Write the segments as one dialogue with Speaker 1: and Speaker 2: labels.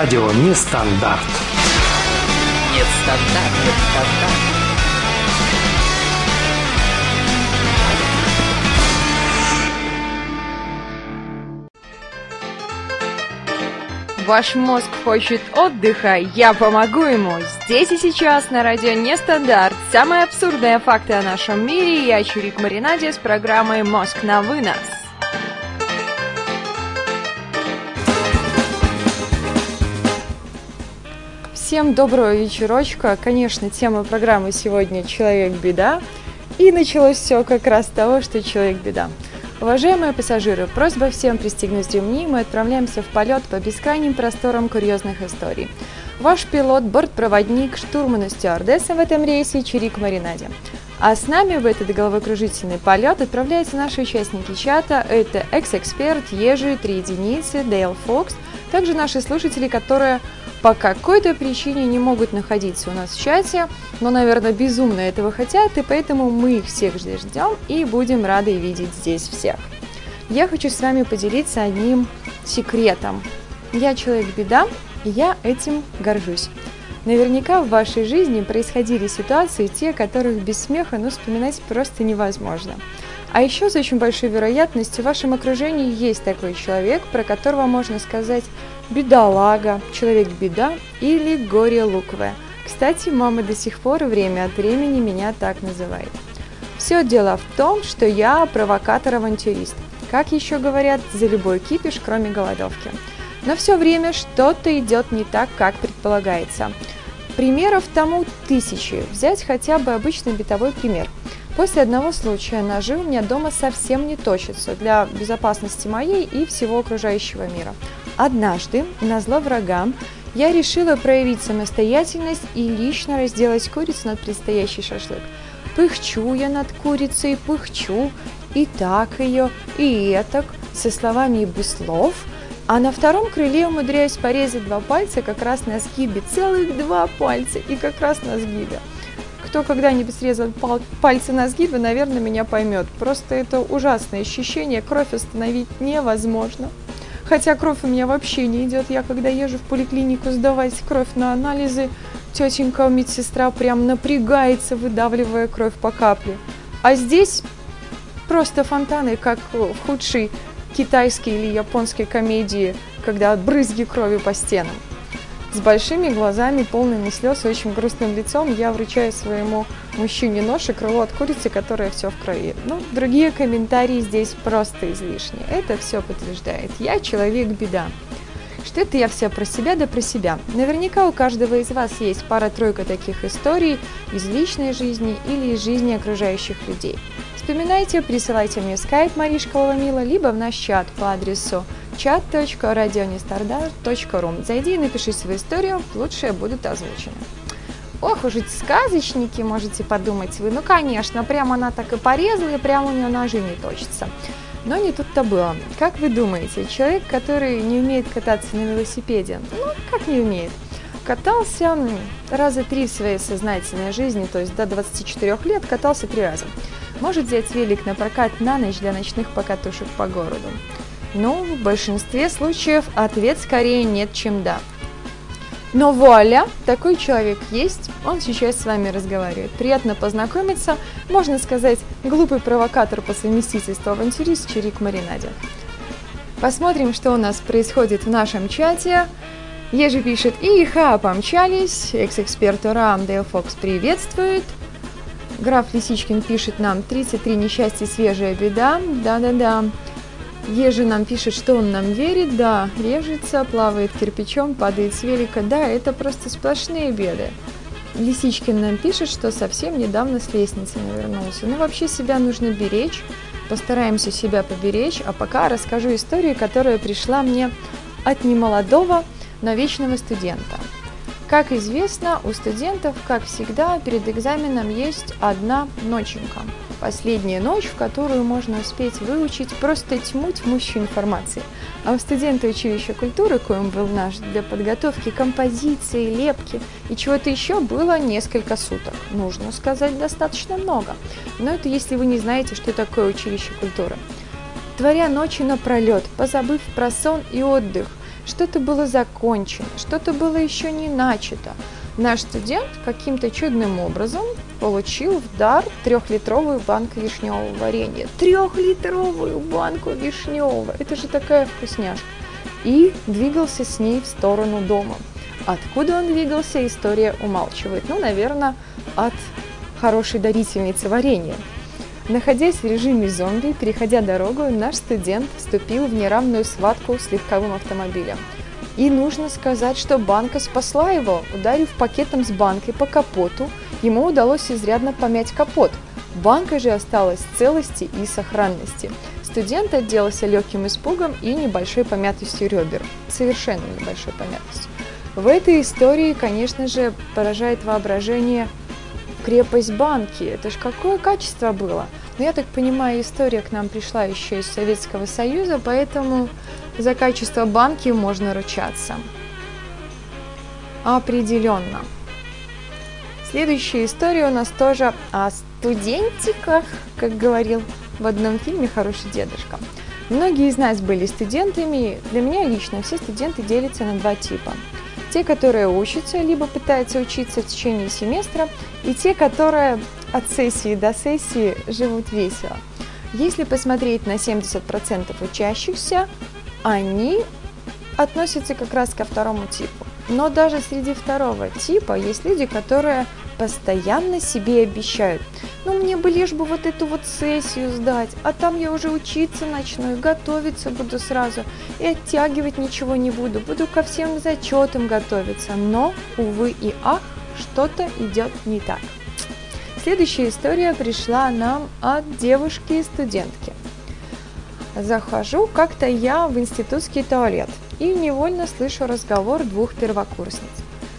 Speaker 1: Радио Нестандарт.
Speaker 2: Нестандарт, нестандарт.
Speaker 3: Ваш мозг хочет отдыха, я помогу ему. Здесь и сейчас на радио Нестандарт. Самые абсурдные факты о нашем мире. Я Чурик Маринаде с программой «Мозг на вынос». Всем доброго вечерочка. Конечно, тема программы сегодня «Человек-беда». И началось все как раз с того, что человек-беда. Уважаемые пассажиры, просьба всем пристегнуть ремни, мы отправляемся в полет по бескрайним просторам курьезных историй. Ваш пилот, бортпроводник, штурман и стюардесса в этом рейсе Чирик Маринаде. А с нами в этот головокружительный полет отправляются наши участники чата. Это экс-эксперт, Ежи, Три единицы, Дейл Фокс, также наши слушатели, которые по какой-то причине не могут находиться у нас в чате, но, наверное, безумно этого хотят, и поэтому мы их всех здесь ждем и будем рады видеть здесь всех. Я хочу с вами поделиться одним секретом. Я человек-беда, и я этим горжусь. Наверняка в вашей жизни происходили ситуации, те, которых без смеха, ну, вспоминать просто невозможно. А еще с очень большой вероятностью в вашем окружении есть такой человек, про которого можно сказать бедолага, человек-беда или горе луковое. Кстати, мама до сих пор время от времени меня так называет. Все дело в том, что я провокатор-авантюрист. Как еще говорят, за любой кипиш, кроме голодовки. Но все время что-то идет не так, как предполагается. Примеров тому тысячи. Взять хотя бы обычный бытовой пример. После одного случая ножи у меня дома совсем не точатся для безопасности моей и всего окружающего мира. Однажды, на зло врагам, я решила проявить самостоятельность и лично разделать курицу над предстоящий шашлык. Пыхчу я над курицей, пыхчу, и так ее, и этак, со словами и без слов, а на втором крыле умудряюсь порезать два пальца как раз на сгибе, целых два пальца, и как раз на сгибе. Кто когда-нибудь срезал пал пальцы на сгибе, наверное, меня поймет. Просто это ужасное ощущение, кровь остановить невозможно. Хотя кровь у меня вообще не идет. Я когда езжу в поликлинику сдавать кровь на анализы, тетенька медсестра прям напрягается, выдавливая кровь по капле. А здесь просто фонтаны, как в худшей китайской или японской комедии, когда брызги крови по стенам. С большими глазами, полными слез и очень грустным лицом я вручаю своему мужчине нож и крыло от курицы, которое все в крови. Ну, другие комментарии здесь просто излишни. Это все подтверждает. Я человек-беда. Что это я все про себя да про себя. Наверняка у каждого из вас есть пара-тройка таких историй из личной жизни или из жизни окружающих людей. Вспоминайте, присылайте мне скайп Маришка Лавамила, либо в наш чат по адресу chat.radionestardar.ru. Зайди и напиши свою историю, лучшие будут озвучены. Ох уж эти сказочники, можете подумать вы. Ну, конечно, прямо она так и порезала, и прямо у нее ножи не точатся. Но не тут-то было. Как вы думаете, человек, который не умеет кататься на велосипеде, ну, как не умеет, катался раза три в своей сознательной жизни, то есть до 24 лет катался три раза. Может взять велик на прокат на ночь для ночных покатушек по городу. Ну, в большинстве случаев ответ скорее нет, чем да. Но вуаля, такой человек есть, он сейчас с вами разговаривает. Приятно познакомиться, можно сказать, глупый провокатор по совместительству авантюрист Чирик Маринаде. Посмотрим, что у нас происходит в нашем чате. Ежи пишет, иха, помчались, экс-эксперт Рам Дейл Фокс приветствует. Граф Лисичкин пишет нам, 33 несчастья, свежая беда, да-да-да. Ежи нам пишет, что он нам верит, да, режется, плавает кирпичом, падает с велика, да, это просто сплошные беды. Лисичкин нам пишет, что совсем недавно с лестницы навернулся. Ну, вообще себя нужно беречь, постараемся себя поберечь, а пока расскажу историю, которая пришла мне от немолодого, но вечного студента. Как известно, у студентов, как всегда, перед экзаменом есть одна ноченька – Последняя ночь, в которую можно успеть выучить просто тьму тьмущей информации. А у студента училища культуры, коим был наш, для подготовки композиции, лепки и чего-то еще было несколько суток. Нужно сказать, достаточно много. Но это если вы не знаете, что такое училище культуры. Творя ночи напролет, позабыв про сон и отдых, что-то было закончено, что-то было еще не начато. Наш студент каким-то чудным образом получил в дар трехлитровую банку вишневого варенья. Трехлитровую банку вишневого! Это же такая вкусняшка. И двигался с ней в сторону дома. Откуда он двигался, история умалчивает. Ну, наверное, от хорошей дарительницы варенья. Находясь в режиме зомби, переходя дорогу, наш студент вступил в неравную схватку с легковым автомобилем. И нужно сказать, что банка спасла его. Ударив пакетом с банкой по капоту, ему удалось изрядно помять капот. Банка же осталась в целости и сохранности. Студент отделался легким испугом и небольшой помятостью ребер. Совершенно небольшой помятостью. В этой истории, конечно же, поражает воображение крепость банки. Это ж какое качество было. Но я так понимаю, история к нам пришла еще из Советского Союза, поэтому за качество банки можно ручаться. Определенно. Следующая история у нас тоже о студентиках, как говорил в одном фильме «Хороший дедушка». Многие из нас были студентами. Для меня лично все студенты делятся на два типа – те, которые учатся, либо пытаются учиться в течение семестра, и те, которые от сессии до сессии живут весело. Если посмотреть на 70% учащихся, они относятся как раз ко второму типу. Но даже среди второго типа есть люди, которые постоянно себе обещают. Ну, мне бы лишь бы вот эту вот сессию сдать, а там я уже учиться начну и готовиться буду сразу, и оттягивать ничего не буду, буду ко всем зачетам готовиться. Но, увы и ах, что-то идет не так. Следующая история пришла нам от девушки-студентки. Захожу как-то я в институтский туалет и невольно слышу разговор двух первокурсниц.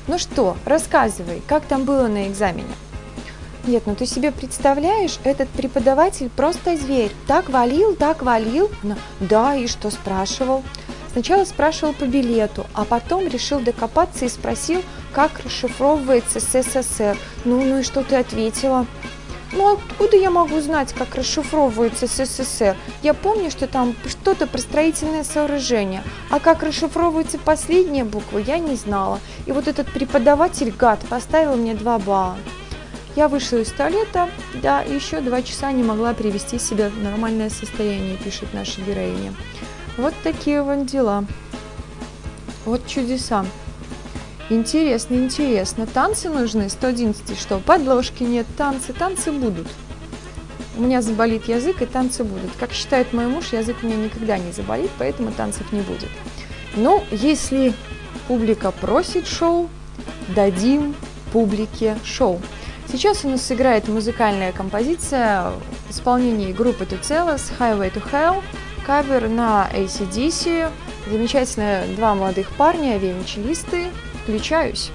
Speaker 3: Ну что, рассказывай, как там было на экзамене? Нет, ну ты себе представляешь, этот преподаватель просто зверь. Так валил, так валил. Ну, да, и что спрашивал? Сначала спрашивал по билету, а потом решил докопаться и спросил, как расшифровывается СССР. Ну, ну и что ты ответила? Ну откуда я могу знать, как расшифровывается СССР? Я помню, что там что-то про строительное сооружение, а как расшифровываются последние буквы, я не знала. И вот этот преподаватель, гад, поставил мне 2 балла. Я вышла из туалета, да, еще два часа не могла привести себя в нормальное состояние, пишет наша героиня. Вот такие вот дела. Вот чудеса. Интересно, интересно. Танцы нужны? 111 что? Подложки нет, танцы, танцы будут. У меня заболит язык, и танцы будут. Как считает мой муж, язык у меня никогда не заболит, поэтому танцев не будет. Но если публика просит шоу, дадим публике шоу. Сейчас у нас сыграет музыкальная композиция в исполнении группы Tucelas Highway to Hell, кавер на ACDC. Замечательно два молодых парня, виолончелисты, Включаюсь.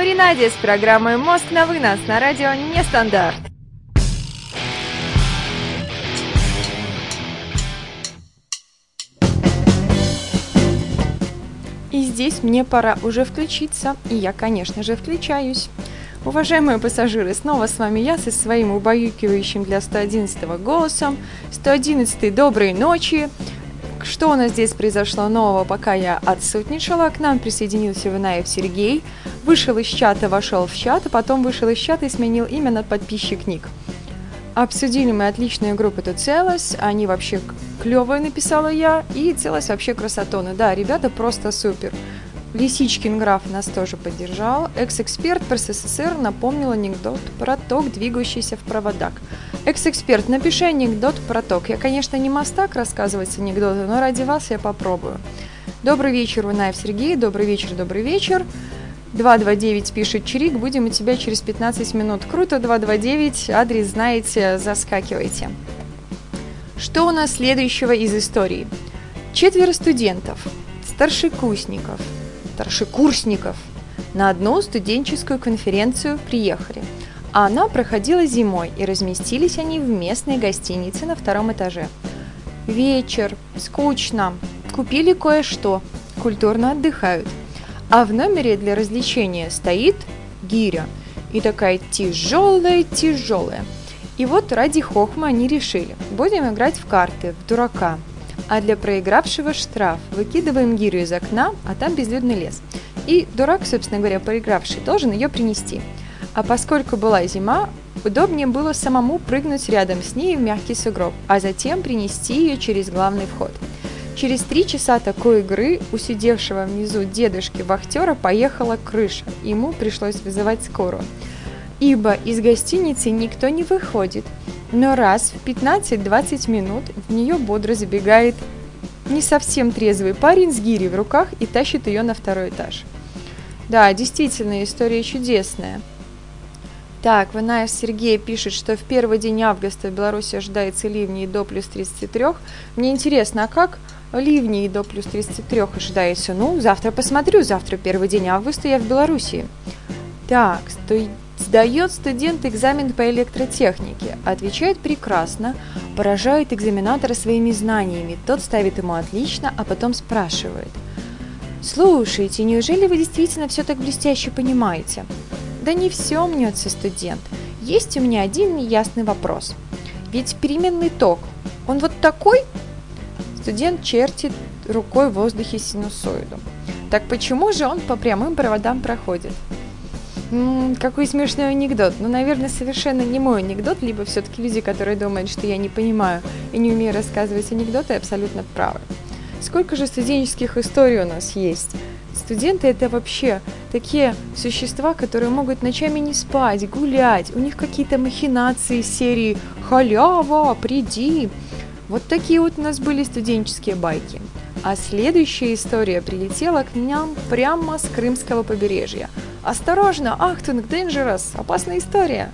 Speaker 3: Маринаде с программой «Мозг на вынос» на радио «Нестандарт». И здесь мне пора уже включиться, и я, конечно же, включаюсь. Уважаемые пассажиры, снова с вами я со своим убаюкивающим для 111 голосом. 111 доброй ночи. Что у нас здесь произошло нового, пока я отсутничала? К нам присоединился Винаев Сергей, вышел из чата, вошел в чат, а потом вышел из чата и сменил имя на подписчик ник. Обсудили мы отличную группу тут целость, они вообще клевые, написала я, и целость вообще красотоны. Да, ребята просто супер. Лисичкин граф нас тоже поддержал. Экс-эксперт про СССР напомнил анекдот про ток, двигающийся в проводах. Экс-эксперт, напиши анекдот про ток. Я, конечно, не мастак рассказывать анекдоты, но ради вас я попробую. Добрый вечер, Унаев Сергей. Добрый вечер, добрый вечер. 229 пишет Чирик, будем у тебя через 15 минут. Круто, 229, адрес знаете, заскакивайте. Что у нас следующего из истории? Четверо студентов, старшекурсников, старшекурсников на одну студенческую конференцию приехали – а она проходила зимой, и разместились они в местной гостинице на втором этаже. Вечер, скучно, купили кое-что, культурно отдыхают. А в номере для развлечения стоит гиря. И такая тяжелая-тяжелая. И вот ради хохма они решили, будем играть в карты, в дурака. А для проигравшего штраф выкидываем гирю из окна, а там безлюдный лес. И дурак, собственно говоря, проигравший, должен ее принести – а поскольку была зима, удобнее было самому прыгнуть рядом с ней в мягкий сугроб, а затем принести ее через главный вход. Через три часа такой игры у сидевшего внизу дедушки вахтера поехала крыша, ему пришлось вызывать скорую. Ибо из гостиницы никто не выходит, но раз в 15-20 минут в нее бодро забегает не совсем трезвый парень с гирей в руках и тащит ее на второй этаж. Да, действительно, история чудесная. Так, Ванаев Сергей пишет, что в первый день августа в Беларуси ожидается ливней до плюс 33. Мне интересно, а как ливней до плюс 33 ожидается? Ну, завтра посмотрю, завтра первый день августа я в Беларуси. Так, сто... сдает студент экзамен по электротехнике. Отвечает прекрасно, поражает экзаменатора своими знаниями. Тот ставит ему отлично, а потом спрашивает. Слушайте, неужели вы действительно все так блестяще понимаете? Да не все мнется студент. Есть у меня один неясный вопрос. Ведь переменный ток, он вот такой? Студент чертит рукой в воздухе синусоиду. Так почему же он по прямым проводам проходит? Какой смешной анекдот. Ну, наверное, совершенно не мой анекдот, либо все-таки люди, которые думают, что я не понимаю и не умею рассказывать анекдоты, абсолютно правы. Сколько же студенческих историй у нас есть? Студенты это вообще такие существа, которые могут ночами не спать, гулять. У них какие-то махинации серии «Халява, приди». Вот такие вот у нас были студенческие байки. А следующая история прилетела к нам прямо с крымского побережья. Осторожно, Achtung, Dangerous, опасная история.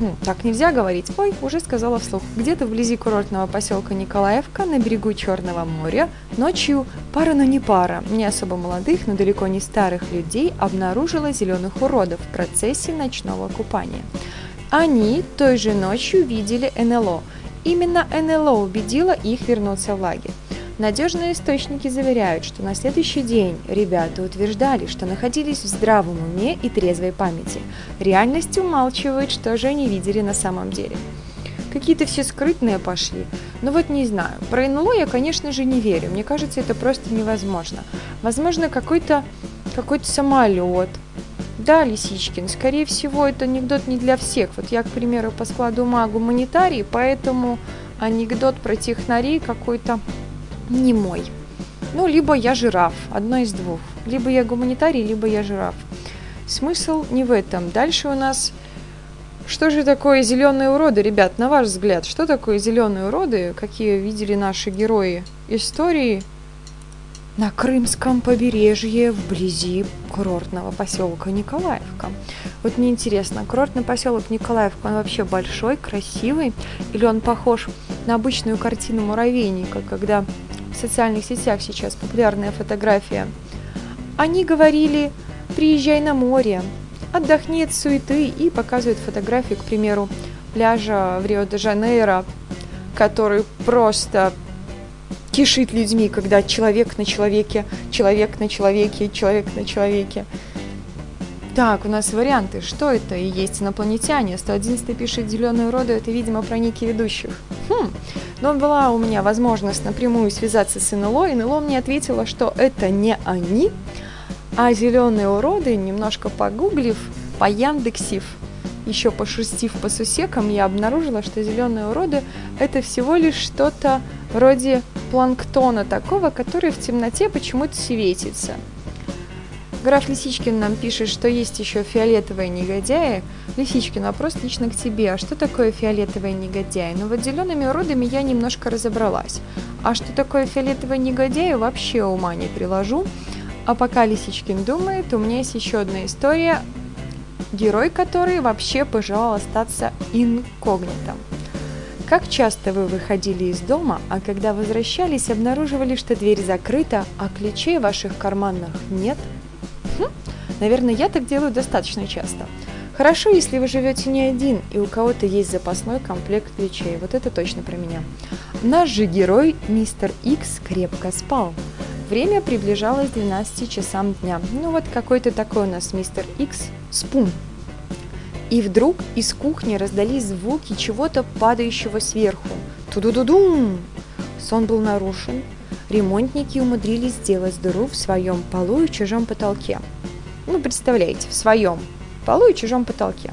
Speaker 3: Хм, так нельзя говорить. Ой, уже сказала вслух. Где-то вблизи курортного поселка Николаевка на берегу Черного моря ночью пара, но не пара, не особо молодых, но далеко не старых людей обнаружила зеленых уродов в процессе ночного купания. Они той же ночью видели НЛО. Именно НЛО убедило их вернуться в лагерь. Надежные источники заверяют, что на следующий день ребята утверждали, что находились в здравом уме и трезвой памяти. Реальность умалчивает, что же они видели на самом деле. Какие-то все скрытные пошли. Но вот не знаю. Про НЛО я, конечно же, не верю. Мне кажется, это просто невозможно. Возможно, какой-то какой-то самолет. Да, Лисичкин, скорее всего, это анекдот не для всех. Вот я, к примеру, по складу ума гуманитарий, поэтому анекдот про технарей какой-то не мой. Ну, либо я жираф, одно из двух. Либо я гуманитарий, либо я жираф. Смысл не в этом. Дальше у нас... Что же такое зеленые уроды, ребят, на ваш взгляд? Что такое зеленые уроды? Какие видели наши герои истории на Крымском побережье вблизи курортного поселка Николаевка. Вот мне интересно, курортный поселок Николаевка, он вообще большой, красивый, или он похож на обычную картину муравейника, когда в социальных сетях сейчас популярная фотография. Они говорили, приезжай на море, отдохни от суеты и показывает фотографии, к примеру, пляжа в Рио-де-Жанейро, который просто кишит людьми, когда человек на человеке, человек на человеке, человек на человеке. Так, у нас варианты. Что это? И есть инопланетяне. 111 пишет «Зеленую роду» — это, видимо, про ники ведущих. Хм. Но была у меня возможность напрямую связаться с НЛО, и НЛО мне ответила, что это не они, а зеленые уроды, немножко погуглив, по Яндексив, еще пошерстив по сусекам, я обнаружила, что зеленые уроды – это всего лишь что-то вроде планктона такого, который в темноте почему-то светится – Граф Лисичкин нам пишет, что есть еще фиолетовые негодяи. Лисичкин, вопрос лично к тебе. А что такое фиолетовые негодяи? Ну вот зелеными уродами я немножко разобралась. А что такое фиолетовые негодяи, вообще ума не приложу. А пока Лисичкин думает, у меня есть еще одна история. Герой, который вообще пожелал остаться инкогнитом. Как часто вы выходили из дома, а когда возвращались, обнаруживали, что дверь закрыта, а ключей в ваших карманах нет – наверное, я так делаю достаточно часто. Хорошо, если вы живете не один, и у кого-то есть запасной комплект ключей. Вот это точно про меня. Наш же герой, мистер Икс, крепко спал. Время приближалось к 12 часам дня. Ну вот какой-то такой у нас мистер Икс спун. И вдруг из кухни раздались звуки чего-то падающего сверху. Ту-ду-ду-дум! Сон был нарушен, ремонтники умудрились сделать дыру в своем полу и чужом потолке. Ну, представляете, в своем полу и чужом потолке.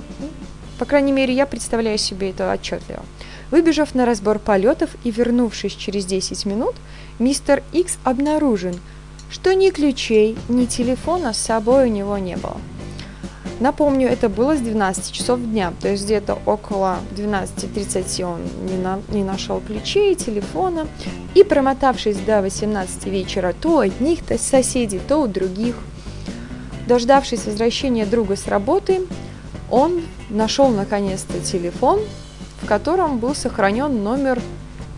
Speaker 3: По крайней мере, я представляю себе это отчетливо. Выбежав на разбор полетов и вернувшись через 10 минут, мистер Икс обнаружен, что ни ключей, ни телефона с собой у него не было. Напомню, это было с 12 часов дня, то есть где-то около 12.30 он не, на, не нашел ключей, телефона, и промотавшись до 18 вечера то у одних то соседей, то у других, дождавшись возвращения друга с работы, он нашел наконец-то телефон, в котором был сохранен номер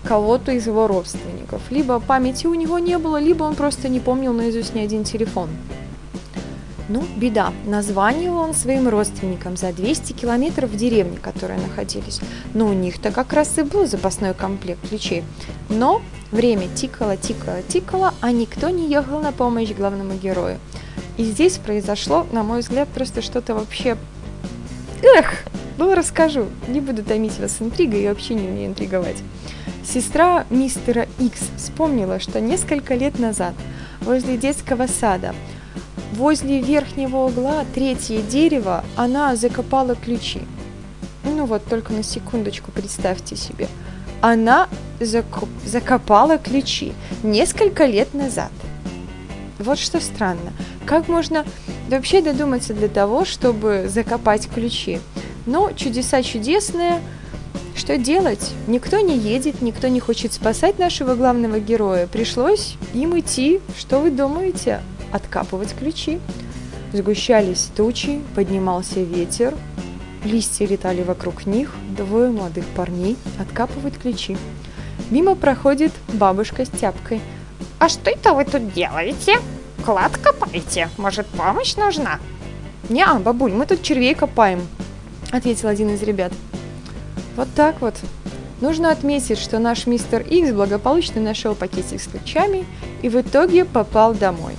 Speaker 3: кого-то из его родственников. Либо памяти у него не было, либо он просто не помнил наизусть ни один телефон. Ну, беда. Названивал он своим родственникам за 200 километров в деревне, которые находились. Но у них-то как раз и был запасной комплект ключей. Но время тикало, тикало, тикало, а никто не ехал на помощь главному герою. И здесь произошло, на мой взгляд, просто что-то вообще... Эх! Ну, расскажу. Не буду томить вас интригой, я вообще не умею интриговать. Сестра мистера Икс вспомнила, что несколько лет назад возле детского сада Возле верхнего угла третье дерево она закопала ключи. Ну вот, только на секундочку представьте себе. Она закоп закопала ключи несколько лет назад. Вот что странно. Как можно вообще додуматься для того, чтобы закопать ключи? Но чудеса чудесные. Что делать? Никто не едет, никто не хочет спасать нашего главного героя. Пришлось им идти. Что вы думаете? откапывать ключи. Сгущались тучи, поднимался ветер, листья летали вокруг них, двое молодых парней откапывают ключи. Мимо проходит бабушка с тяпкой.
Speaker 1: «А что это вы тут делаете? Клад копаете? Может, помощь нужна?»
Speaker 3: «Не, бабуль, мы тут червей копаем», — ответил один из ребят. Вот так вот. Нужно отметить, что наш мистер Икс благополучно нашел пакетик с ключами и в итоге попал домой.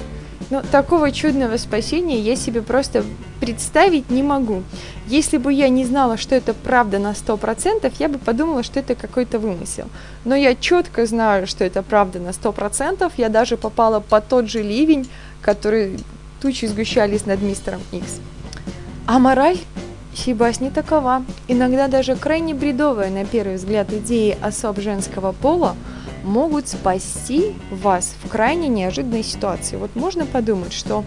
Speaker 3: Ну, такого чудного спасения я себе просто представить не могу. Если бы я не знала, что это правда на 100%, я бы подумала, что это какой-то вымысел. Но я четко знаю, что это правда на 100%. Я даже попала под тот же ливень, который тучи сгущались над мистером Икс. А мораль Сибас не такова. Иногда даже крайне бредовая на первый взгляд идеи особ женского пола – могут спасти вас в крайне неожиданной ситуации. Вот можно подумать, что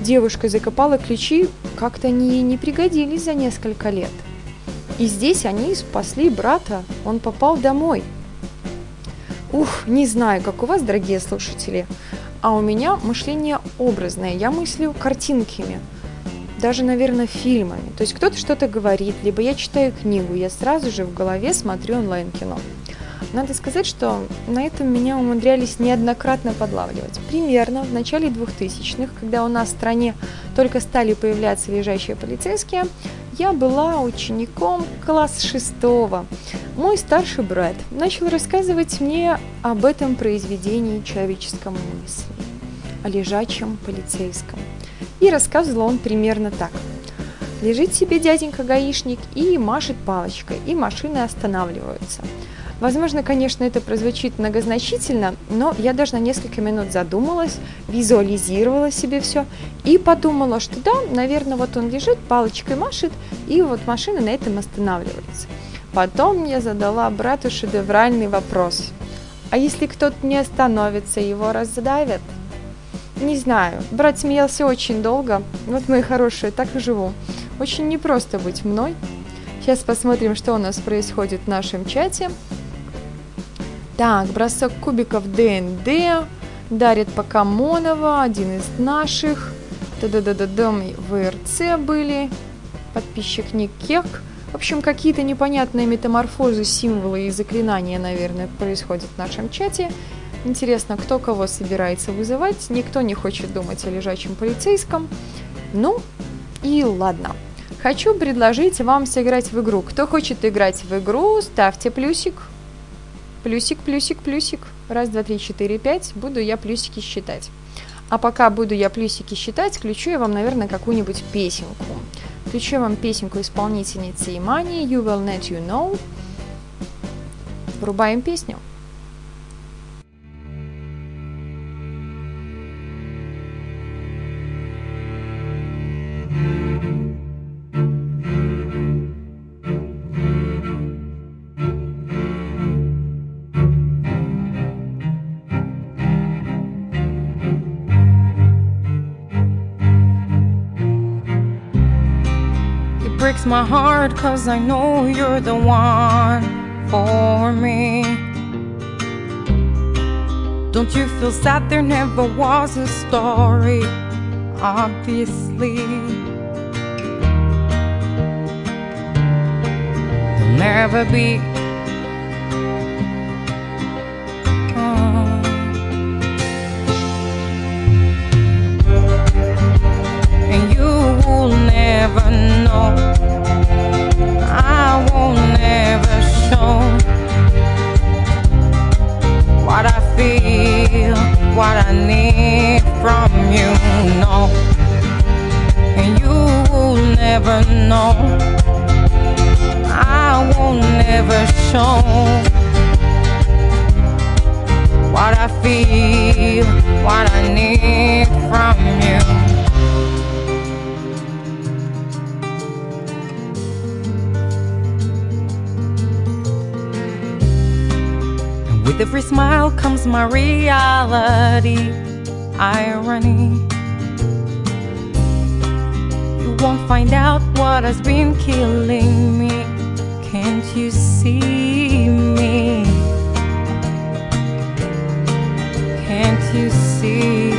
Speaker 3: девушка закопала ключи, как-то они не пригодились за несколько лет. И здесь они спасли брата, он попал домой. Ух, не знаю, как у вас, дорогие слушатели, а у меня мышление образное, я мыслю картинками, даже, наверное, фильмами. То есть кто-то что-то говорит, либо я читаю книгу, я сразу же в голове смотрю онлайн-кино. Надо сказать, что на этом меня умудрялись неоднократно подлавливать. Примерно в начале 2000-х, когда у нас в стране только стали появляться лежащие полицейские, я была учеником класс шестого. Мой старший брат начал рассказывать мне об этом произведении человеческом мысли, о лежачем полицейском. И рассказывал он примерно так. Лежит себе дяденька гаишник и машет палочкой, и машины останавливаются – Возможно, конечно, это прозвучит многозначительно, но я даже на несколько минут задумалась, визуализировала себе все и подумала, что да, наверное, вот он лежит, палочкой машет, и вот машина на этом останавливается. Потом я задала брату шедевральный вопрос. А если кто-то не остановится, его раздавят? Не знаю. Брат смеялся очень долго. Вот, мои хорошие, так и живу. Очень непросто быть мной. Сейчас посмотрим, что у нас происходит в нашем чате. Так, бросок кубиков ДНД. Дарит Покамонова, один из наших. Да-да-да-да, ВРЦ были. Подписчик Никек. В общем, какие-то непонятные метаморфозы, символы и заклинания, наверное, происходят в нашем чате. Интересно, кто кого собирается вызывать. Никто не хочет думать о лежачем полицейском. Ну, и ладно. Хочу предложить вам сыграть в игру. Кто хочет играть в игру, ставьте плюсик. Плюсик, плюсик, плюсик. Раз, два, три, четыре, пять. Буду я плюсики считать. А пока буду я плюсики считать, включу я вам, наверное, какую-нибудь песенку. Включу вам песенку исполнительницы Имани «You will let you know». Врубаем песню.
Speaker 2: My heart cause I know you're the one for me. Don't you feel sad there never was a story? Obviously, there'll never be. And you will never know feel, what I need from you. No, and you will never know. I won't ever show what I feel, what I need from you. With every smile comes my reality, irony. You won't find out what has been killing me. Can't you see me? Can't you see?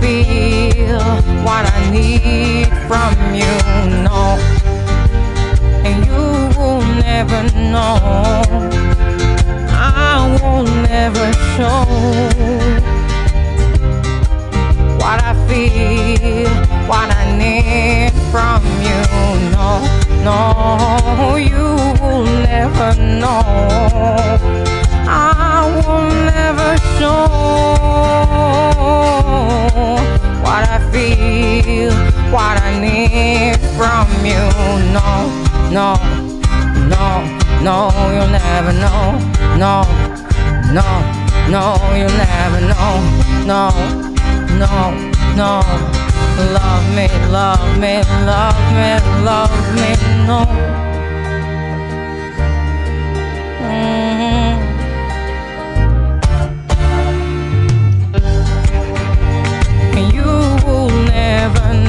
Speaker 2: Feel, what I need from you. No, and you will never know. I will never show what I feel, what I need from you. No, no, you will never know. I will never show feel, what I need from you. No, no, no, no, you'll never know. No, no, no, you'll never know. No, no, no. Love me, love me, love me, love me, no. Mhm.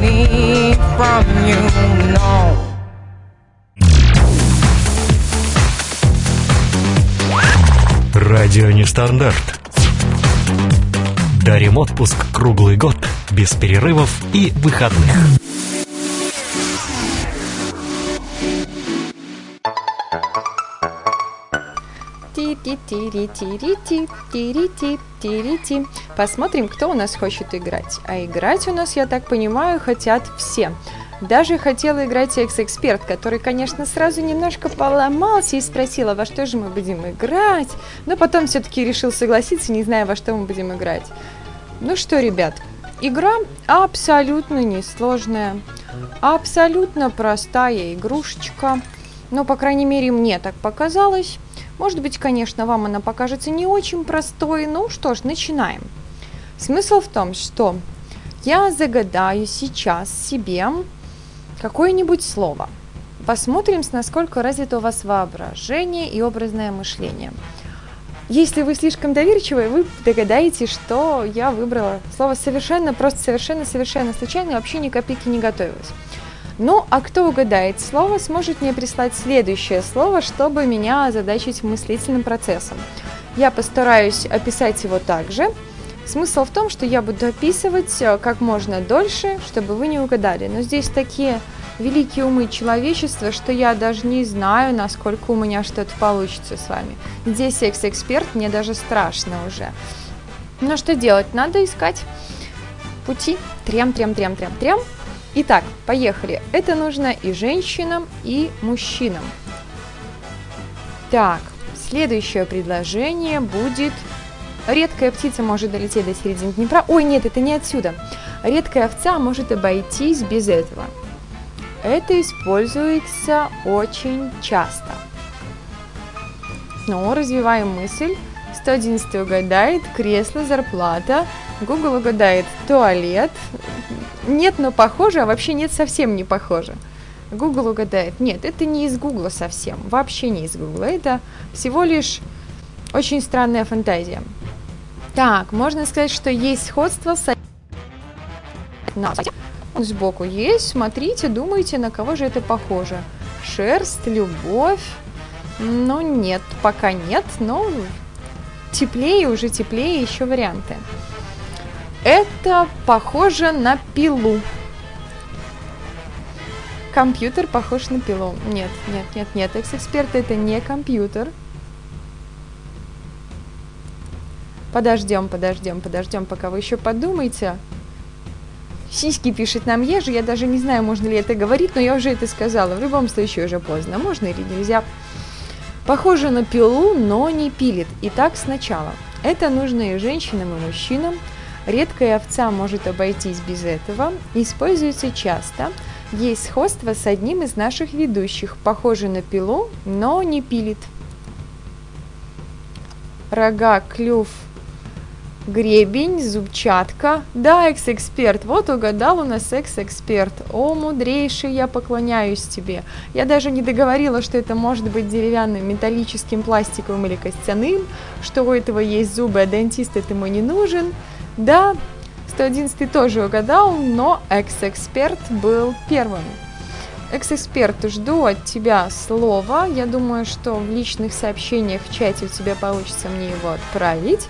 Speaker 2: need from you. No.
Speaker 4: Радио Нестандарт. Дарим отпуск круглый год, без перерывов и выходных.
Speaker 3: Ти-ти-ти-ри-ти-ри-ти-ти-ри-ти. Посмотрим, кто у нас хочет играть. А играть у нас, я так понимаю, хотят все. Даже хотела играть экс-эксперт, который, конечно, сразу немножко поломался и спросила, во что же мы будем играть, но потом все-таки решил согласиться, не зная, во что мы будем играть. Ну что, ребят, игра абсолютно несложная, абсолютно простая игрушечка, но, по крайней мере, мне так показалось. Может быть, конечно, вам она покажется не очень простой, ну что ж, начинаем. Смысл в том, что я загадаю сейчас себе какое-нибудь слово. Посмотрим, насколько развито у вас воображение и образное мышление. Если вы слишком доверчивы, вы догадаетесь, что я выбрала слово совершенно, просто совершенно, совершенно случайно, вообще ни копейки не готовилась. Ну, а кто угадает слово, сможет мне прислать следующее слово, чтобы меня озадачить мыслительным процессом. Я постараюсь описать его также. Смысл в том, что я буду описывать э, как можно дольше, чтобы вы не угадали. Но здесь такие великие умы человечества, что я даже не знаю, насколько у меня что-то получится с вами. Здесь экс-эксперт, мне даже страшно уже. Но что делать? Надо искать пути. Трем. Итак, поехали. Это нужно и женщинам, и мужчинам. Так, следующее предложение будет... Редкая птица может долететь до середины Днепра. Ой, нет, это не отсюда. Редкая овца может обойтись без этого. Это используется очень часто. Но развиваем мысль. 111 угадает кресло, зарплата. Google угадает туалет. Нет, но похоже, а вообще нет, совсем не похоже. Google угадает. Нет, это не из Google совсем. Вообще не из Google. Это всего лишь очень странная фантазия. Так, можно сказать, что есть сходство с... На сайте сбоку есть. Смотрите, думайте, на кого же это похоже. Шерсть, любовь. Ну, нет, пока нет, но теплее, уже теплее, еще варианты. Это похоже на пилу. Компьютер похож на пилу. Нет, нет, нет, нет. Экс-эксперт это не компьютер. Подождем, подождем, подождем, пока вы еще подумаете. Сиськи пишет нам Ежи, я даже не знаю, можно ли это говорить, но я уже это сказала. В любом случае уже поздно, можно или нельзя. Похоже на пилу, но не пилит. Итак, сначала. Это нужно и женщинам, и мужчинам. Редкая овца может обойтись без этого. Используется часто. Есть сходство с одним из наших ведущих. Похоже на пилу, но не пилит. Рога, клюв, Гребень, зубчатка. Да, экс-эксперт. Вот угадал у нас экс-эксперт. О, мудрейший, я поклоняюсь тебе. Я даже не договорила, что это может быть деревянным, металлическим, пластиковым или костяным, что у этого есть зубы, а дентист этому не нужен. Да, 111 тоже угадал, но экс-эксперт был первым. Экс-эксперт, жду от тебя слова. Я думаю, что в личных сообщениях в чате у тебя получится мне его отправить.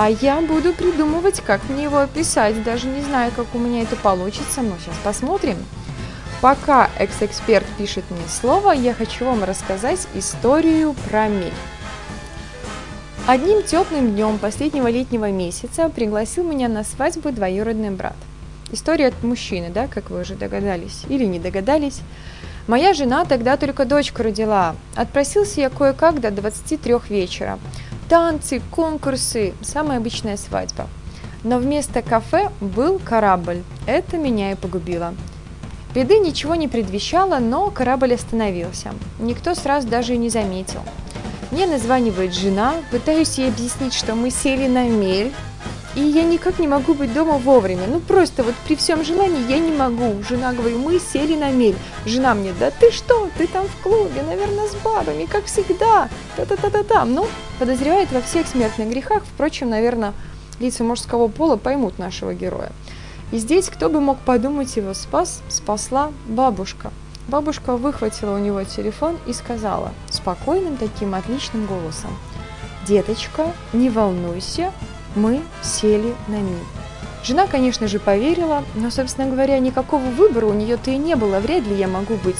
Speaker 3: А я буду придумывать, как мне его описать. Даже не знаю, как у меня это получится, но сейчас посмотрим. Пока экс-эксперт пишет мне слово, я хочу вам рассказать историю про мель. Одним теплым днем последнего летнего месяца пригласил меня на свадьбу двоюродный брат. История от мужчины, да, как вы уже догадались или не догадались. Моя жена тогда только дочку родила. Отпросился я кое-как до 23 вечера танцы, конкурсы, самая обычная свадьба. Но вместо кафе был корабль. Это меня и погубило. Беды ничего не предвещало, но корабль остановился. Никто сразу даже и не заметил. Мне названивает жена, пытаюсь ей объяснить, что мы сели на мель, и я никак не могу быть дома вовремя. Ну просто вот при всем желании я не могу. Жена говорит, мы сели на мель. Жена мне, да ты что, ты там в клубе, наверное, с бабами, как всегда. Та-та-та-та-та. Ну, подозревает во всех смертных грехах. Впрочем, наверное, лица мужского пола поймут нашего героя. И здесь кто бы мог подумать, его спас, спасла бабушка. Бабушка выхватила у него телефон и сказала спокойным таким отличным голосом, «Деточка, не волнуйся, мы сели на миг». Жена, конечно же, поверила, но, собственно говоря, никакого выбора у нее-то и не было. Вряд ли я могу быть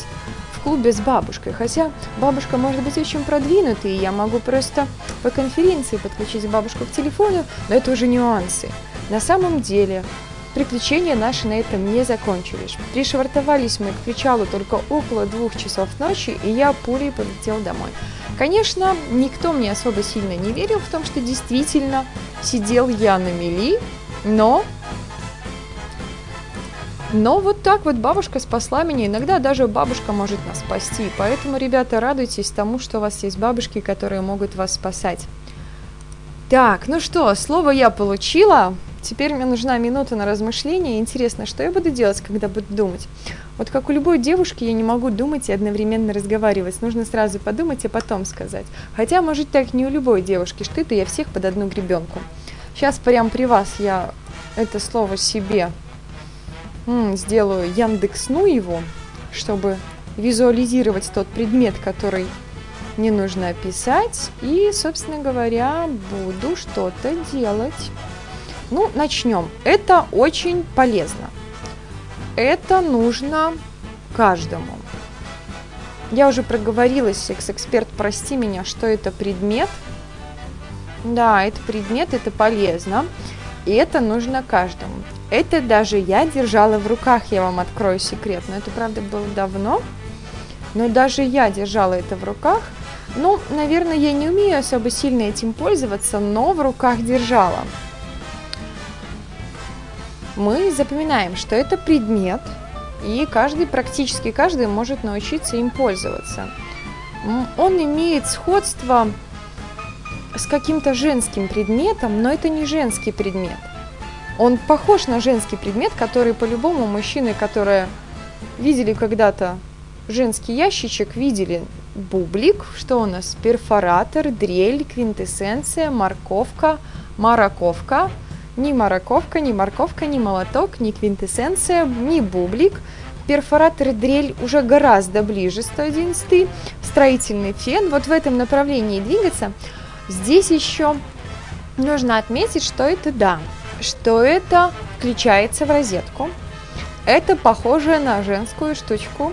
Speaker 3: в клубе с бабушкой. Хотя бабушка может быть очень продвинутой, и я могу просто по конференции подключить бабушку к телефону, но это уже нюансы. На самом деле, приключения наши на этом не закончились. Пришвартовались мы к причалу только около двух часов ночи, и я пулей полетел домой. Конечно, никто мне особо сильно не верил в том, что действительно сидел я на мели, но но вот так вот бабушка спасла меня. Иногда даже бабушка может нас спасти. Поэтому, ребята, радуйтесь тому, что у вас есть бабушки, которые могут вас спасать. Так, ну что, слово я получила. Теперь мне нужна минута на размышление. Интересно, что я буду делать, когда буду думать? Вот как у любой девушки я не могу думать и одновременно разговаривать. Нужно сразу подумать, а потом сказать. Хотя, может, так не у любой девушки. Что-то я всех под одну гребенку. Сейчас прямо при вас я это слово себе м, сделаю Яндексну его, чтобы визуализировать тот предмет, который мне нужно описать. И, собственно говоря, буду что-то делать. Ну, начнем. Это очень полезно. Это нужно каждому. Я уже проговорилась, секс-эксперт, прости меня, что это предмет. Да, это предмет, это полезно. И это нужно каждому. Это даже я держала в руках, я вам открою секрет. Но это, правда, было давно. Но даже я держала это в руках. Ну, наверное, я не умею особо сильно этим пользоваться, но в руках держала. Мы запоминаем, что это предмет, и каждый, практически каждый может научиться им пользоваться. Он имеет сходство с каким-то женским предметом, но это не женский предмет. Он похож на женский предмет, который по-любому мужчины, которые видели когда-то женский ящичек, видели бублик, что у нас перфоратор, дрель, квинтэссенция, морковка, мараковка, ни морковка, ни морковка, ни молоток, ни квинтэссенция, ни бублик. Перфоратор и дрель уже гораздо ближе 111 строительный фен. Вот в этом направлении двигаться. Здесь еще нужно отметить, что это да, что это включается в розетку. Это похоже на женскую штучку.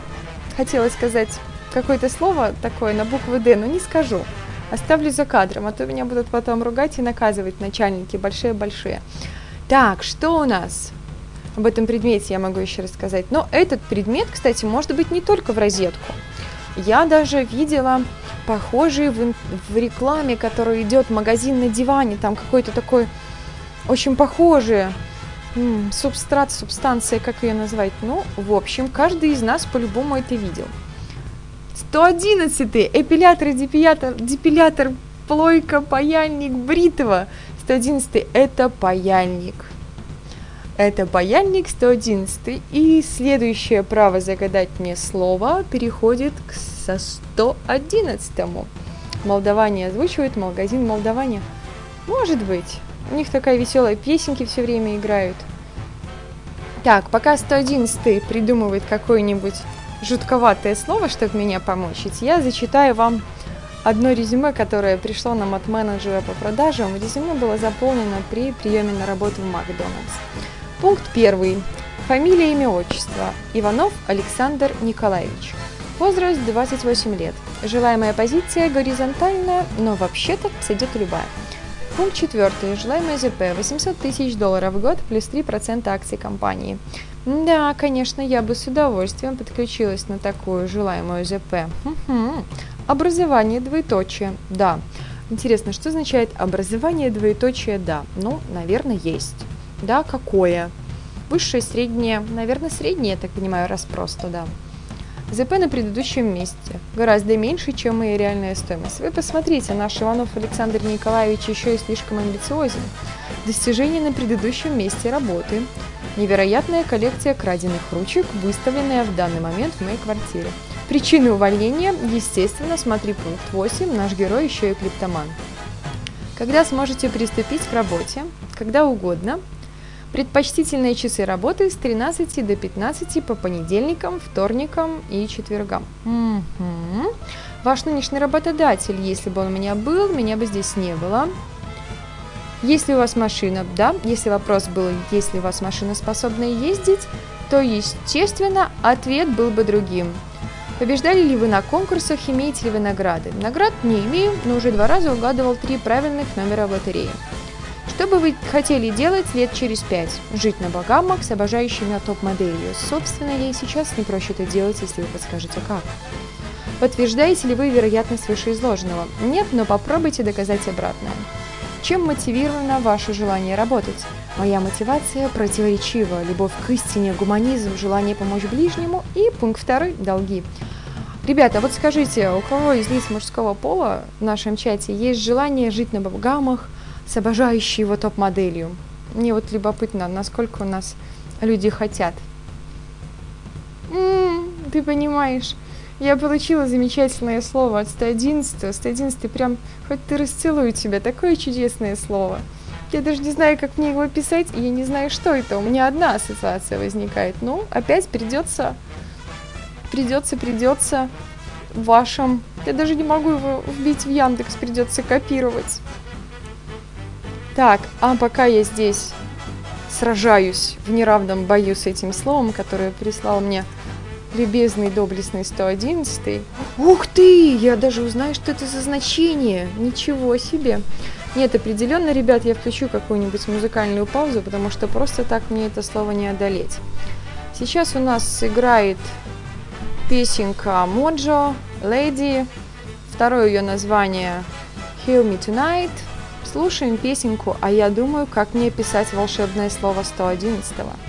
Speaker 3: Хотела сказать какое-то слово такое на букву «Д», но не скажу. Оставлю за кадром, а то меня будут потом ругать и наказывать начальники большие-большие. Так, что у нас? Об этом предмете я могу еще рассказать. Но этот предмет, кстати, может быть не только в розетку. Я даже видела похожие в, в рекламе, которая идет магазин на диване, там какой-то такой очень похожие. М-м, субстрат, субстанция, как ее назвать? Ну, в общем, каждый из нас по-любому это видел. 111 эпилятор, депилятор, депилятор, плойка, паяльник, бритва. 111 это паяльник. Это паяльник 111. И следующее право загадать мне слово переходит к со 111. Молдаване озвучивает магазин Молдаване. Может быть. У них такая веселая песенки все время играют. Так, пока 111 придумывает какое-нибудь жутковатое слово, чтобы меня помочь, я зачитаю вам одно резюме, которое пришло нам от менеджера по продажам. Резюме было заполнено при приеме на работу в Макдональдс. Пункт первый. Фамилия, имя, отчество. Иванов Александр Николаевич. Возраст 28 лет. Желаемая позиция горизонтальная, но вообще-то сойдет любая. Пункт четвертый. Желаемый ЗП 800 тысяч долларов в год плюс 3% акций компании. Да, конечно, я бы с удовольствием подключилась на такую желаемую ЗП. Угу. Образование двоеточие. Да. Интересно, что означает образование двоеточие да? Ну, наверное, есть. Да, какое? Высшее, среднее. Наверное, среднее, я так понимаю, раз просто, да. ЗП на предыдущем месте. Гораздо меньше, чем и реальная стоимость. Вы посмотрите, наш Иванов Александр Николаевич еще и слишком амбициозен. Достижение на предыдущем месте работы. Невероятная коллекция краденных ручек, выставленная в данный момент в моей квартире. Причины увольнения, естественно, смотри пункт 8, наш герой еще и клиптоман. Когда сможете приступить к работе? Когда угодно. Предпочтительные часы работы с 13 до 15 по понедельникам, вторникам и четвергам. Мгм. Ваш нынешний работодатель, если бы он у меня был, меня бы здесь не было. Если у вас машина, да, если вопрос был, если у вас машина способна ездить, то, естественно, ответ был бы другим. Побеждали ли вы на конкурсах, имеете ли вы награды? Наград не имею, но уже два раза угадывал три правильных номера в лотерее. Что бы вы хотели делать лет через пять? Жить на Багамах с обожающей топ-моделью. Собственно, и сейчас не проще это делать, если вы подскажете как. Подтверждаете ли вы вероятность вышеизложенного? Нет, но попробуйте доказать обратное. Чем мотивировано ваше желание работать? Моя мотивация противоречива. Любовь к истине, гуманизм, желание помочь ближнему и пункт второй – долги. Ребята, вот скажите, у кого из лиц мужского пола в нашем чате есть желание жить на Багамах с обожающей его топ-моделью? Мне вот любопытно, насколько у нас люди хотят. М, ты понимаешь, я получила замечательное слово от 111. 111 прям, хоть ты расцелую тебя, такое чудесное слово. Я даже не знаю, как мне его писать, и я не знаю, что это. У меня одна ассоциация возникает. Ну, опять придется, придется, придется вашем... Я даже не могу его вбить в Яндекс, придется копировать. Так, а пока я здесь сражаюсь в неравном бою с этим словом, которое прислал мне любезный доблестный 111. Ух ты! Я даже узнаю, что это за значение. Ничего себе. Нет, определенно, ребят, я включу какую-нибудь музыкальную паузу, потому что просто так мне это слово не одолеть. Сейчас у нас играет песенка Моджо, Lady. Второе ее название Heal Me Tonight. Слушаем песенку, а я думаю, как мне писать волшебное слово 111 -го.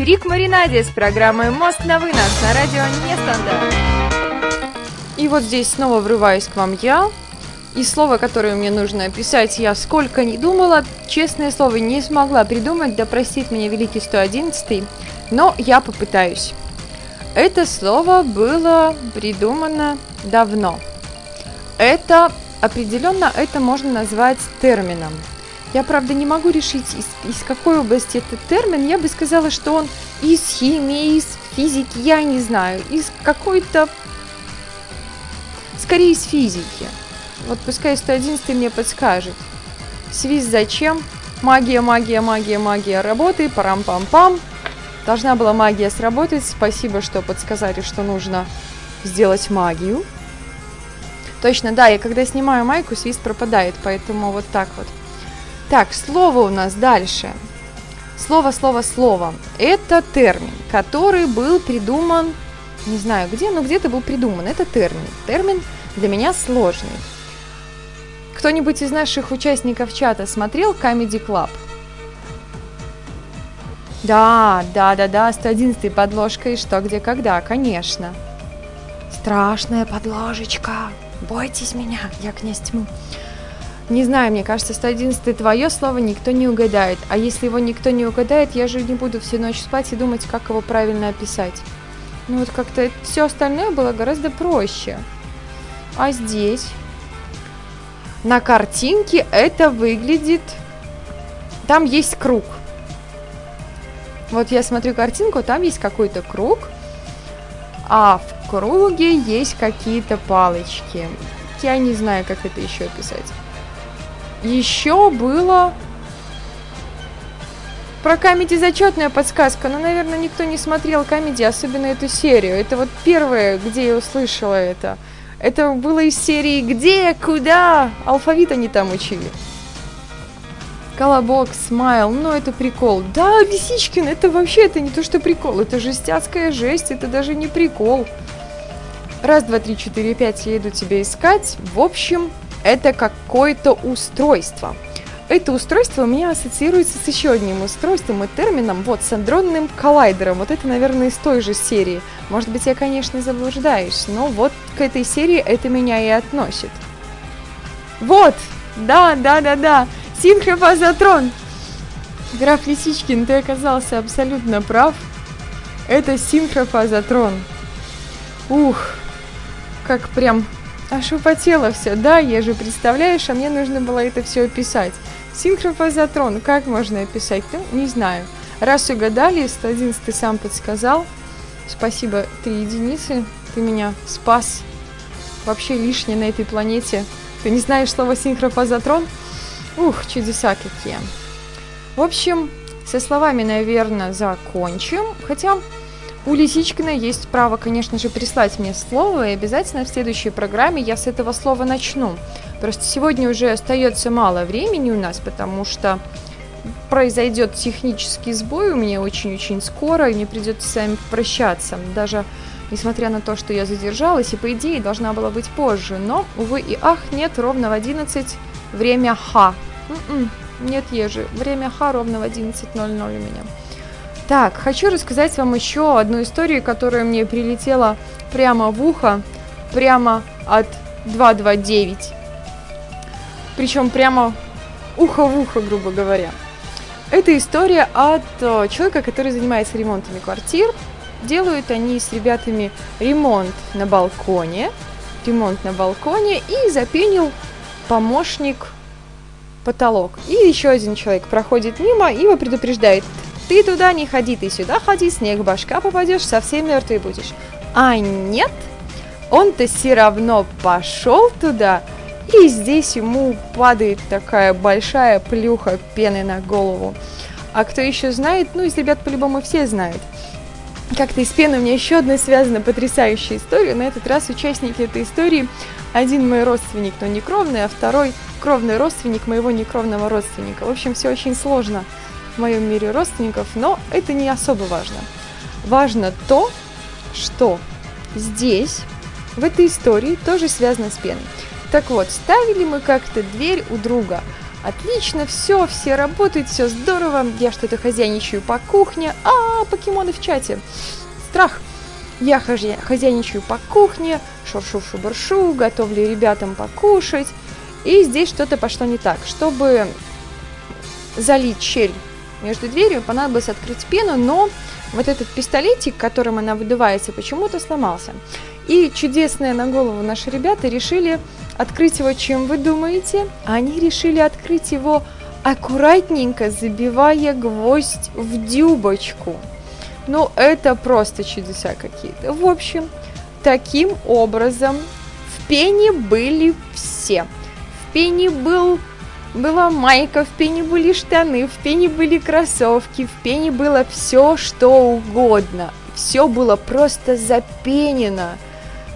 Speaker 3: Чирик Маринаде с программой «Мозг на вынос» на радио Нестандарт. И вот здесь снова врываюсь к вам я. И слово, которое мне нужно описать, я сколько не думала, честное слово, не смогла придумать, да простит меня великий 111 но я попытаюсь. Это слово было придумано давно. Это определенно это можно назвать термином. Я, правда, не могу решить, из, из какой области этот термин. Я бы сказала, что он из химии, из физики, я не знаю, из какой-то... Скорее, из физики. Вот пускай 111 мне подскажет. Свист зачем? Магия, магия, магия, магия работы, парам-пам-пам. Должна была магия сработать. Спасибо, что подсказали, что нужно сделать магию. Точно, да, я когда снимаю майку, свист пропадает, поэтому вот так вот. Так, слово у нас дальше. Слово, слово, слово. Это термин, который был придуман, не знаю где, но где-то был придуман. Это термин. Термин для меня сложный. Кто-нибудь из наших участников чата смотрел Comedy Club? Да, да, да, да, 111 подложка и что, где, когда, конечно. Страшная подложечка. Бойтесь меня, я князь тьмы. Не знаю, мне кажется, 111 твое слово никто не угадает. А если его никто не угадает, я же не буду всю ночь спать и думать, как его правильно описать. Ну вот как-то все остальное было гораздо проще. А здесь? На картинке это выглядит... Там есть круг. Вот я смотрю картинку, там есть какой-то круг, а в круге есть какие-то палочки. Я не знаю, как это еще описать. Еще было про комедий зачетная подсказка, но, наверное, никто не смотрел комедии, особенно эту серию. Это вот первое, где я услышала это. Это было из серии «Где? Куда?» Алфавит они там учили. Колобок, смайл, ну это прикол. Да, Лисичкин, это вообще это не то, что прикол, это жестяцкая жесть, это даже не прикол. Раз, два, три, четыре, пять, я иду тебя искать. В общем, это какое-то устройство. Это устройство у меня ассоциируется с еще одним устройством и термином, вот, с андронным коллайдером. Вот это, наверное, из той же серии. Может быть, я, конечно, заблуждаюсь, но вот к этой серии это меня и относит. Вот! Да, да, да, да! Синхрофазотрон! Граф Лисичкин, ты оказался абсолютно прав. Это синхрофазотрон. Ух, как прям аж употело все. Да, я же, представляешь, а мне нужно было это все описать. Синхрофазотрон, как можно описать? Ну, не знаю. Раз угадали, 111 ты сам подсказал. Спасибо, три единицы. Ты меня спас. Вообще лишнее на этой планете. Ты не знаешь слово синхрофазотрон? Ух, чудеса какие. В общем, со словами, наверное, закончим. Хотя у Лисичкина есть право, конечно же, прислать мне слово, и обязательно в следующей программе я с этого слова начну. Просто сегодня уже остается мало времени у нас, потому что произойдет технический сбой у меня очень-очень скоро, и мне придется с вами прощаться. Даже несмотря на то, что я задержалась, и по идее должна была быть позже. Но, увы и ах, нет, ровно в 11 время ха. М-м, нет, ежи. Время ха ровно в 11.00 у меня. Так, хочу рассказать вам еще одну историю, которая мне прилетела прямо в ухо, прямо от 229. Причем прямо ухо в ухо, грубо говоря. Это история от э, человека, который занимается ремонтами квартир. Делают они с ребятами ремонт на балконе. Ремонт на балконе и запенил помощник потолок. И еще один человек проходит мимо и его предупреждает. Ты туда не ходи, ты сюда ходи, снег башка попадешь, совсем мертвый будешь. А нет, он-то все равно пошел туда, и здесь ему падает такая большая плюха пены на голову. А кто еще знает, ну, из ребят по-любому все знают. Как-то из пены у меня еще одна связана потрясающая история. На этот раз участники этой истории один мой родственник, но не кровный, а второй кровный родственник моего некровного родственника. В общем, все очень сложно в моем мире родственников, но это не особо важно. Важно то, что здесь, в этой истории, тоже связано с пеной. Так вот, ставили мы как-то дверь у друга, Отлично, все, все работают, все здорово. Я что-то хозяйничаю по кухне. А, покемоны в чате. Страх. Я хозяйничаю по кухне, шуршу-шубаршу, готовлю ребятам покушать. И здесь что-то пошло не так. Чтобы залить щель между дверью, понадобилось открыть пену, но вот этот пистолетик, которым она выдувается, почему-то сломался. И чудесные на голову наши ребята решили открыть его, чем вы думаете? Они решили открыть его аккуратненько, забивая гвоздь в дюбочку. Ну, это просто чудеса какие-то. В общем, таким образом в пене были все. В пене был была майка, в пене были штаны, в пене были кроссовки, в пене было все, что угодно. Все было просто запенено.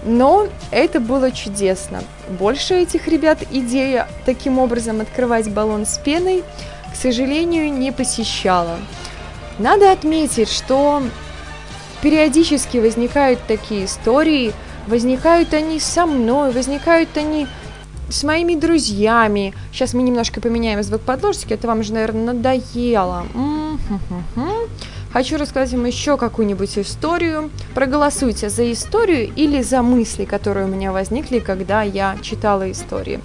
Speaker 3: Но это было чудесно. Больше этих ребят идея таким образом открывать баллон с пеной, к сожалению, не посещала. Надо отметить, что периодически возникают такие истории, возникают они со мной, возникают они с моими друзьями. Сейчас мы немножко поменяем звук подложки, это вам же, наверное, надоело. Хочу рассказать вам еще какую-нибудь историю. Проголосуйте за историю или за мысли, которые у меня возникли, когда я читала истории.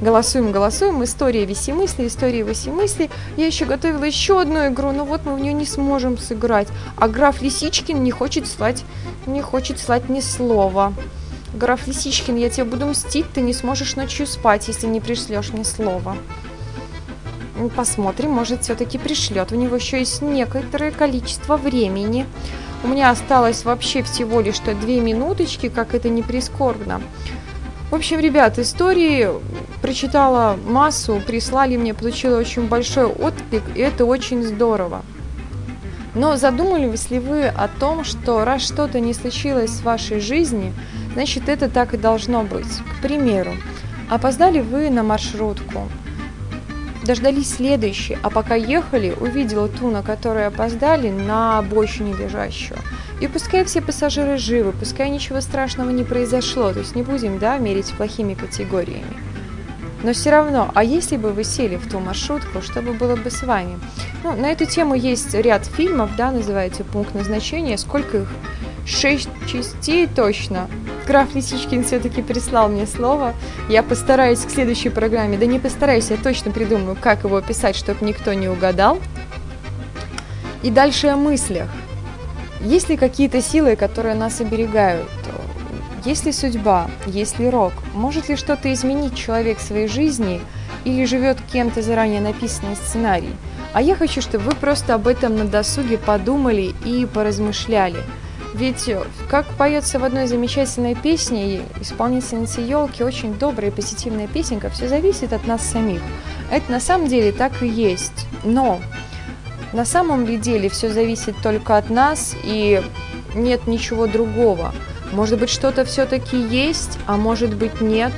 Speaker 3: Голосуем, голосуем. История виси мысли, история виси мысли. Я еще готовила еще одну игру, но вот мы в нее не сможем сыграть. А граф Лисичкин не хочет слать, не хочет слать ни слова. Граф Лисичкин, я тебе буду мстить, ты не сможешь ночью спать, если не пришлешь мне слова. Посмотрим, может, все-таки пришлет. У него еще есть некоторое количество времени. У меня осталось вообще всего лишь что две минуточки, как это не прискорбно. В общем, ребят, истории прочитала массу, прислали мне, получила очень большой отклик, и это очень здорово. Но задумывались ли вы о том, что раз что-то не случилось в вашей жизни, значит это так и должно быть? К примеру, опоздали вы на маршрутку, дождались следующей, а пока ехали, увидела ту, на которой опоздали, на обочине лежащую. И пускай все пассажиры живы, пускай ничего страшного не произошло, то есть не будем, да, мерить плохими категориями. Но все равно, а если бы вы сели в ту маршрутку, что бы было бы с вами? Ну, на эту тему есть ряд фильмов, да, называется «Пункт назначения». Сколько их? Шесть частей точно. Граф Лисичкин все-таки прислал мне слово. Я постараюсь к следующей программе, да не постараюсь, я точно придумаю, как его описать, чтобы никто не угадал. И дальше о мыслях. Есть ли какие-то силы, которые нас оберегают? Есть ли судьба? Есть ли рок? Может ли что-то изменить человек в своей жизни или живет кем-то заранее написанный сценарий? А я хочу, чтобы вы просто об этом на досуге подумали и поразмышляли – ведь, э, как поется в одной замечательной песне, исполнительницы елки очень добрая и позитивная песенка, все зависит от нас самих. Это на самом деле так и есть. Но на самом ли деле все зависит только от нас и нет ничего другого. Может быть, что-то все-таки есть, а может быть нет.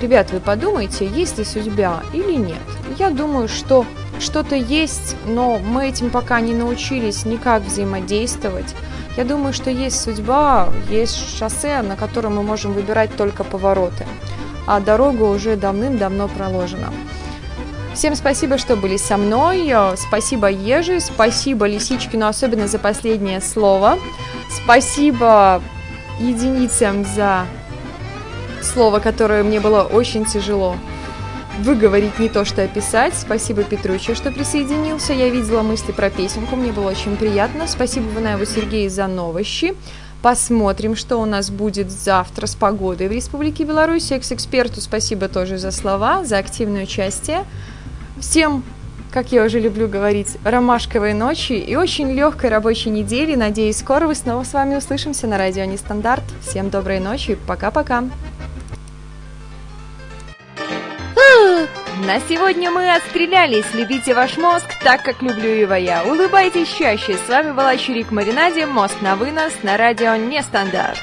Speaker 3: Ребят, вы подумайте, есть ли судьба или нет. Я думаю, что что-то есть, но мы этим пока не научились никак взаимодействовать. Я думаю, что есть судьба, есть шоссе, на котором мы можем выбирать только повороты, а дорога уже давным-давно проложена. Всем спасибо, что были со мной. Спасибо Ежи, спасибо Лисичкину, особенно за последнее слово. Спасибо единицам за слово, которое мне было очень тяжело выговорить не то, что описать. Спасибо Петруче, что присоединился. Я видела мысли про песенку, мне было очень приятно. Спасибо Ванаеву Сергею за новости. Посмотрим, что у нас будет завтра с погодой в Республике Беларусь. Экс-эксперту спасибо тоже за слова, за активное участие. Всем, как я уже люблю говорить, ромашковой ночи и очень легкой рабочей недели. Надеюсь, скоро вы снова с вами услышимся на радио Нестандарт. Всем доброй ночи, пока-пока. На сегодня мы отстрелялись. Любите ваш мозг так, как люблю его я. Улыбайтесь чаще. С вами была Чурик Маринаде. Мост на вынос на радио Нестандарт.